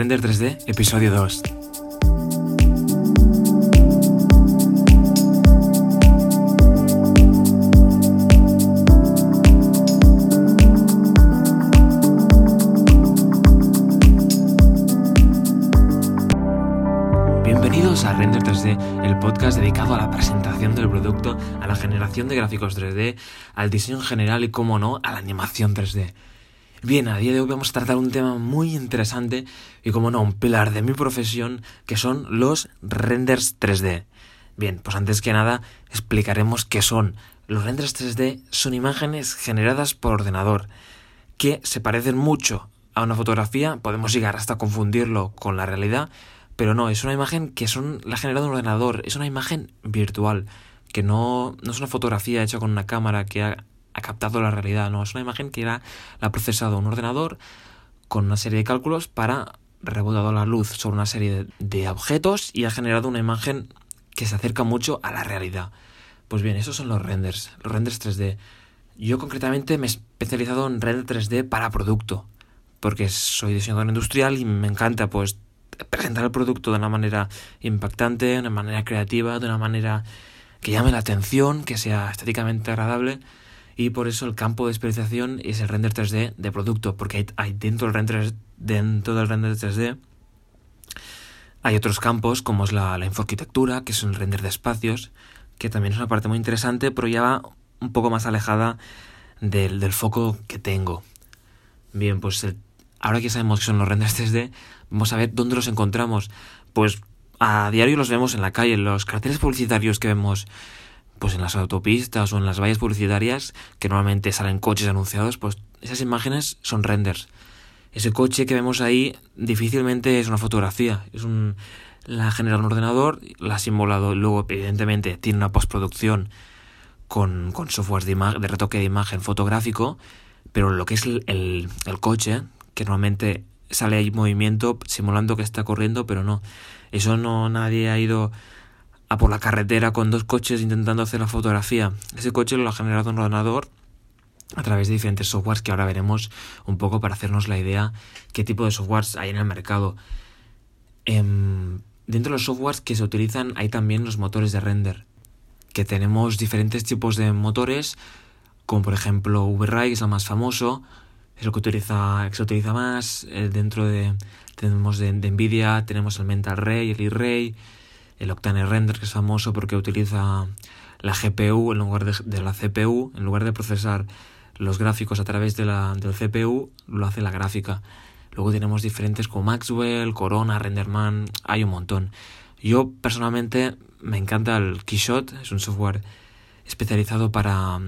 Render 3D, episodio 2. Bienvenidos a Render 3D, el podcast dedicado a la presentación del producto, a la generación de gráficos 3D, al diseño en general y, como no, a la animación 3D. Bien, a día de hoy vamos a tratar un tema muy interesante y como no, un pilar de mi profesión, que son los renders 3D. Bien, pues antes que nada explicaremos qué son. Los renders 3D son imágenes generadas por ordenador, que se parecen mucho a una fotografía, podemos llegar hasta confundirlo con la realidad, pero no, es una imagen que son, la ha generado un ordenador, es una imagen virtual, que no, no es una fotografía hecha con una cámara que ha ha captado la realidad, no, es una imagen que la, la ha procesado un ordenador con una serie de cálculos para rebotado la luz sobre una serie de, de, objetos y ha generado una imagen que se acerca mucho a la realidad. Pues bien, esos son los renders, los renders 3D. Yo concretamente me he especializado en render 3D para producto, porque soy diseñador industrial y me encanta pues presentar el producto de una manera impactante, de una manera creativa, de una manera que llame la atención, que sea estéticamente agradable y por eso el campo de especialización es el render 3D de producto, porque hay, dentro, del render, dentro del render 3D hay otros campos como es la, la infoarquitectura, que es el render de espacios, que también es una parte muy interesante, pero ya va un poco más alejada del, del foco que tengo. Bien, pues ahora que sabemos que son los renders 3D, vamos a ver dónde los encontramos. Pues a diario los vemos en la calle, en los carteles publicitarios que vemos pues en las autopistas o en las vallas publicitarias, que normalmente salen coches anunciados, pues esas imágenes son renders. Ese coche que vemos ahí difícilmente es una fotografía, es un la ha generado un ordenador, la ha simulado, luego evidentemente tiene una postproducción con, con software de, de, retoque de imagen fotográfico, pero lo que es el, el, el coche, que normalmente sale ahí movimiento simulando que está corriendo, pero no, eso no nadie ha ido a por la carretera con dos coches intentando hacer la fotografía. Ese coche lo ha generado un ordenador a través de diferentes softwares que ahora veremos un poco para hacernos la idea qué tipo de softwares hay en el mercado. Eh, dentro de los softwares que se utilizan hay también los motores de render, que tenemos diferentes tipos de motores, como por ejemplo VRay, que es el más famoso, es lo que, utiliza, se utiliza más. Eh, dentro de tenemos de, Nvidia, tenemos el Mental Ray, el E-Ray, el Octane Render, que es famoso porque utiliza la GPU en lugar de, la CPU, en lugar de procesar los gráficos a través de la, del CPU, lo hace la gráfica. Luego tenemos diferentes como Maxwell, Corona, Renderman, hay un montón. Yo personalmente me encanta el Keyshot, es un software especializado para,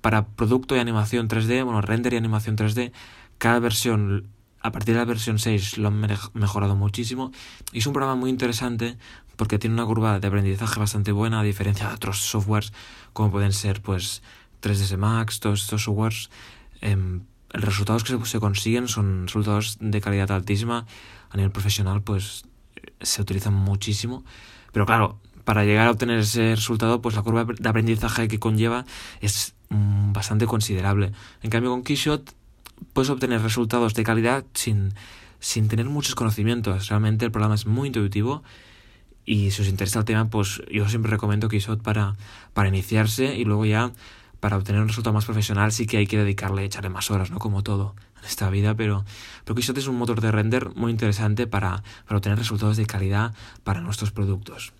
para producto y animación 3D, bueno, render y animación 3D. Cada versión a partir de la versión 6 lo han mejorado muchísimo. Y es un programa muy interesante porque tiene una curva de aprendizaje bastante buena a diferencia de otros softwares como pueden ser pues 3ds Max, todos estos softwares. Eh, los resultados que se, se, consiguen son resultados de calidad altísima. A nivel profesional pues se utilizan muchísimo. Pero claro para llegar a obtener ese resultado pues la curva de aprendizaje que conlleva es mm, bastante considerable. En cambio con Keyshot puedes obtener resultados de calidad sin, sin tener muchos conocimientos. Realmente el programa es muy intuitivo y si os interesa el tema, pues yo siempre recomiendo Keyshot para, para iniciarse y luego ya para obtener un resultado más profesional sí que hay que dedicarle, echarle más horas, ¿no? Como todo en esta vida, pero, pero es un motor de render muy interesante para, para obtener resultados de calidad para nuestros productos.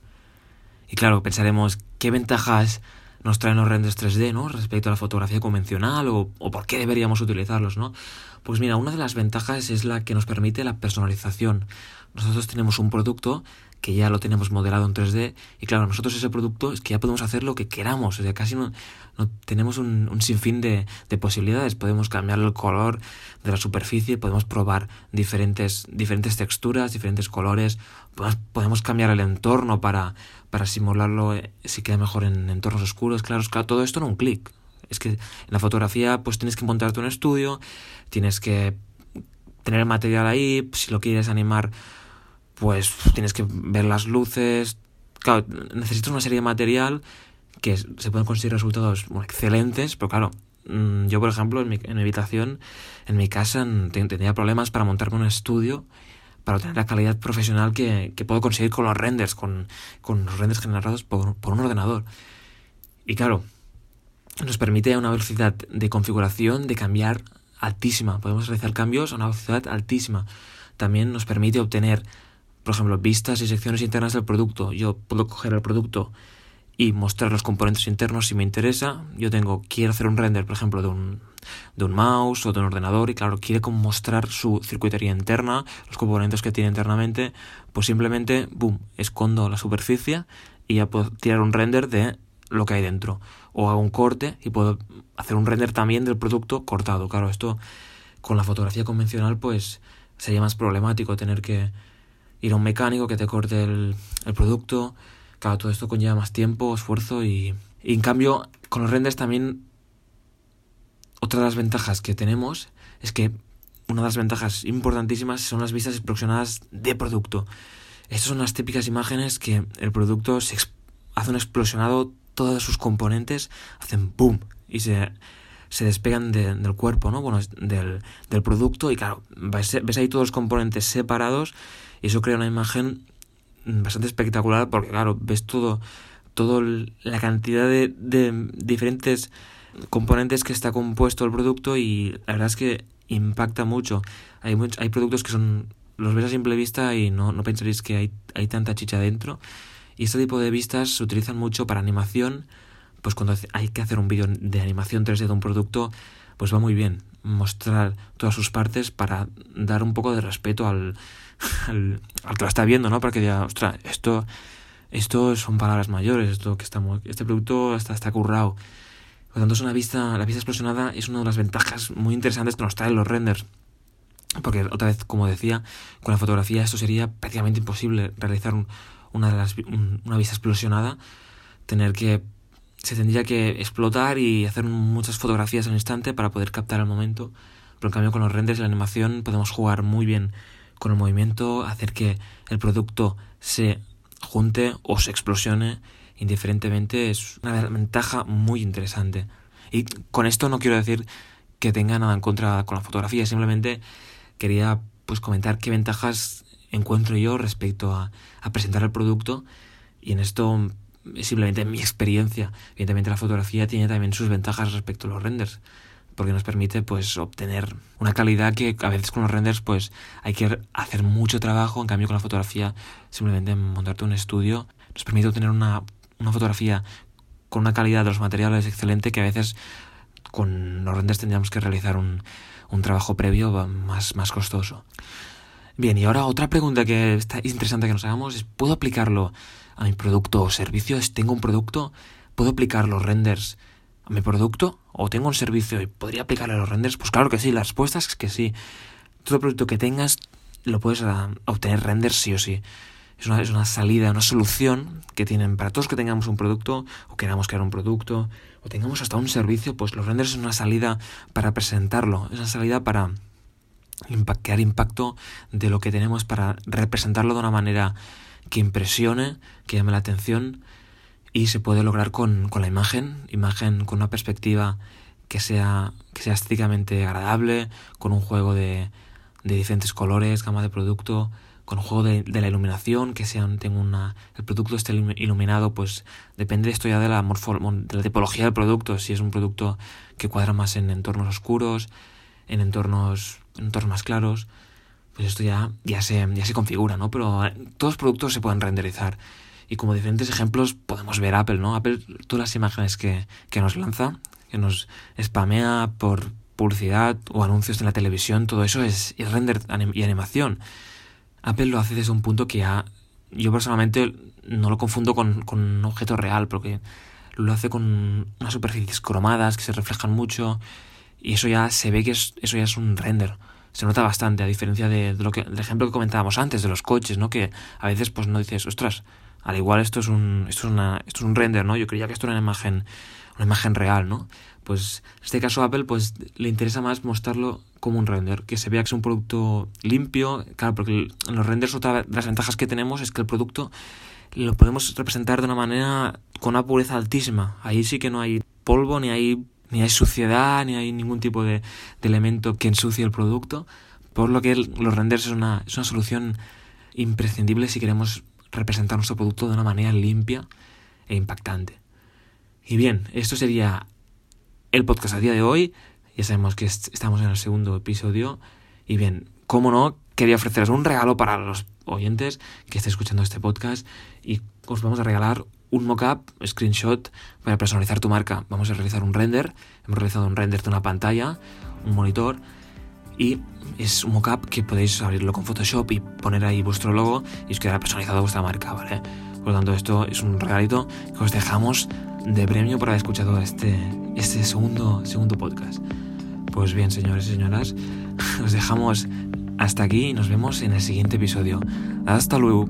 Y claro, pensaremos, ¿qué ventajas nos traen los renders 3D, ¿no? Respecto a la fotografía convencional o, por qué deberíamos utilizarlos, ¿no? Pues mira, una de las ventajas es la que nos permite la personalización. Nosotros tenemos un producto que ya lo tenemos modelado en 3D y claro, nosotros ese producto es que ya podemos hacer lo que queramos, o sea, casi no, no tenemos un, un, sinfín de, de, posibilidades, podemos cambiar el color de la superficie, podemos probar diferentes, diferentes texturas, diferentes colores, podemos, podemos cambiar el entorno para, para simularlo eh, si queda mejor en entornos oscuros, claros, claro, todo esto en un clic. Es que en la fotografía pues tienes que montarte un estudio, tienes que tener el material ahí, si lo quieres animar pues tienes que ver las luces. Claro, necesitas una serie de material que se pueden conseguir resultados excelentes, pero claro, mm, yo por ejemplo en mi, en mi habitación, en mi casa, tenía problemas para montarme un estudio para obtener la calidad profesional que, puedo conseguir con los renders, con, los renders generados por, por un ordenador. Y claro, nos permite una velocidad de configuración de cambiar altísima. Podemos realizar cambios a una velocidad altísima. También nos permite obtener, por ejemplo, vistas y secciones internas del producto. Yo puedo coger el producto y mostrar los componentes internos si me interesa. Yo tengo, quiero hacer un render, por ejemplo, de un, de un mouse o de un ordenador y claro, quiere mostrar su circuitería interna, los componentes que tiene internamente, pues simplemente, boom, escondo la superficie y ya puedo tirar un render de lo que hay dentro. O hago un corte y puedo hacer un render también del producto cortado. Claro, esto con la fotografía convencional pues sería más problemático tener que ir a un mecánico que te corte el, el producto. Claro, todo esto conlleva más tiempo, esfuerzo y, en cambio con los renders también otra de las ventajas que tenemos es que una de las ventajas importantísimas son las vistas explosionadas de producto. Estas son las típicas imágenes que el producto se hace un explosionado todos sus componentes hacen boom y se, se despegan del cuerpo, ¿no? Bueno, del, del producto y claro, ves, ves, ahí todos los componentes separados y eso crea una imagen bastante espectacular porque claro, ves todo, todo la cantidad de, diferentes componentes que está compuesto el producto y la verdad es que impacta mucho. Hay, hay productos que son los ves a simple vista y no, no pensaréis que hay, hay tanta chicha dentro. Y este tipo de vistas se utilizan mucho para animación, pues cuando hay que hacer un vídeo de animación 3D de un producto, pues va muy bien mostrar todas sus partes para dar un poco de respeto al, al, que lo está viendo, ¿no? Para que diga, ostras, esto, esto son palabras mayores, esto que estamos, este producto está, está currado. Por lo tanto, es una vista, la vista explosionada es una de las ventajas muy interesantes que nos traen los renders. Porque otra vez, como decía, con la fotografía esto sería prácticamente imposible realizar un, una, una vista explosionada, tener que se tendría que explotar y hacer muchas fotografías al instante para poder captar el momento. Pero en cambio con los renders y la animación podemos jugar muy bien con el movimiento, hacer que el producto se junte o se explosione indiferentemente. Es una ventaja muy interesante. Y con esto no quiero decir que tenga nada en contra con la fotografía, simplemente quería pues comentar qué ventajas encuentro yo respecto a, a presentar el producto y en esto es simplemente mi experiencia. Evidentemente la fotografía tiene también sus ventajas respecto a los renders porque nos permite pues obtener una calidad que a veces con los renders pues hay que hacer mucho trabajo, en cambio con la fotografía simplemente montarte un estudio nos permite obtener una, una fotografía con una calidad de los materiales excelente que a veces con los renders tendríamos que realizar un, un trabajo previo más, más costoso. Bien, y ahora otra pregunta que está interesante que nos hagamos es, ¿puedo aplicarlo a mi producto o servicio? ¿Tengo un producto? ¿Puedo aplicar los renders a mi producto? ¿O tengo un servicio y podría aplicarle los renders? Pues claro que sí, la respuesta es que sí. Todo producto que tengas lo puedes ah, obtener renders sí o sí. Es una, es una salida, una solución que tienen para todos que tengamos un producto o queramos crear un producto o tengamos hasta un servicio, pues los renders es una salida para presentarlo, es una salida para crear impacto de lo que tenemos para representarlo de una manera que impresione, que llame la atención y se puede lograr con, con la imagen, imagen con una perspectiva que sea, que sea estéticamente agradable, con un juego de, de diferentes colores, gama de producto, con un juego de, de la iluminación, que sea, tenga una, el producto esté iluminado, pues depende esto ya de la, de la tipología del producto, si es un producto que cuadra más en entornos oscuros, en entornos, en entornos más claros, pues esto ya, ya, se, ya se configura, ¿no? Pero eh, todos los productos se pueden renderizar. Y como diferentes ejemplos podemos ver Apple, ¿no? Apple, todas las imágenes que, que nos lanza, que nos spamea por publicidad o anuncios en la televisión, todo eso es, render y animación. Apple lo hace desde un punto que ya, yo personalmente no lo confundo con, con un objeto real, porque lo hace con unas superficies cromadas que se reflejan mucho y eso ya se ve que es, eso ya es un render. Se nota bastante, a diferencia de, lo que, el ejemplo que comentábamos antes, de los coches, ¿no? Que a veces pues no dices, ostras, al igual esto es un, esto es una, esto es un render, ¿no? Yo creía que esto era una imagen, una imagen real, ¿no? Pues en este caso Apple pues le interesa más mostrarlo como un render, que se vea que es un producto limpio, claro, porque en los renders otra de las ventajas que tenemos es que el producto lo podemos representar de una manera con una pureza altísima. Ahí sí que no hay polvo ni hay ni hay suciedad, ni hay ningún tipo de, elemento que ensucie el producto, Por lo que los renders es una, es una solución imprescindible si queremos representar nuestro producto de una manera limpia e impactante. Y bien, esto sería el podcast a día de hoy. Ya sabemos que estamos en el segundo episodio. Y bien, como no, quería ofreceros un regalo para los oyentes que estén escuchando este podcast. Y os vamos a regalar un mockup, screenshot, para personalizar tu marca. Vamos a realizar un render. Hemos realizado un render de una pantalla, un monitor. Y es un mockup que podéis abrirlo con Photoshop y poner ahí vuestro logo y os quedará personalizado vuestra marca, ¿vale? Por lo tanto, esto es un regalito que os dejamos de premio por haber escuchado este, este segundo, segundo podcast. Pues bien, señores y señoras, os dejamos hasta aquí y nos vemos en el siguiente episodio. Hasta luego.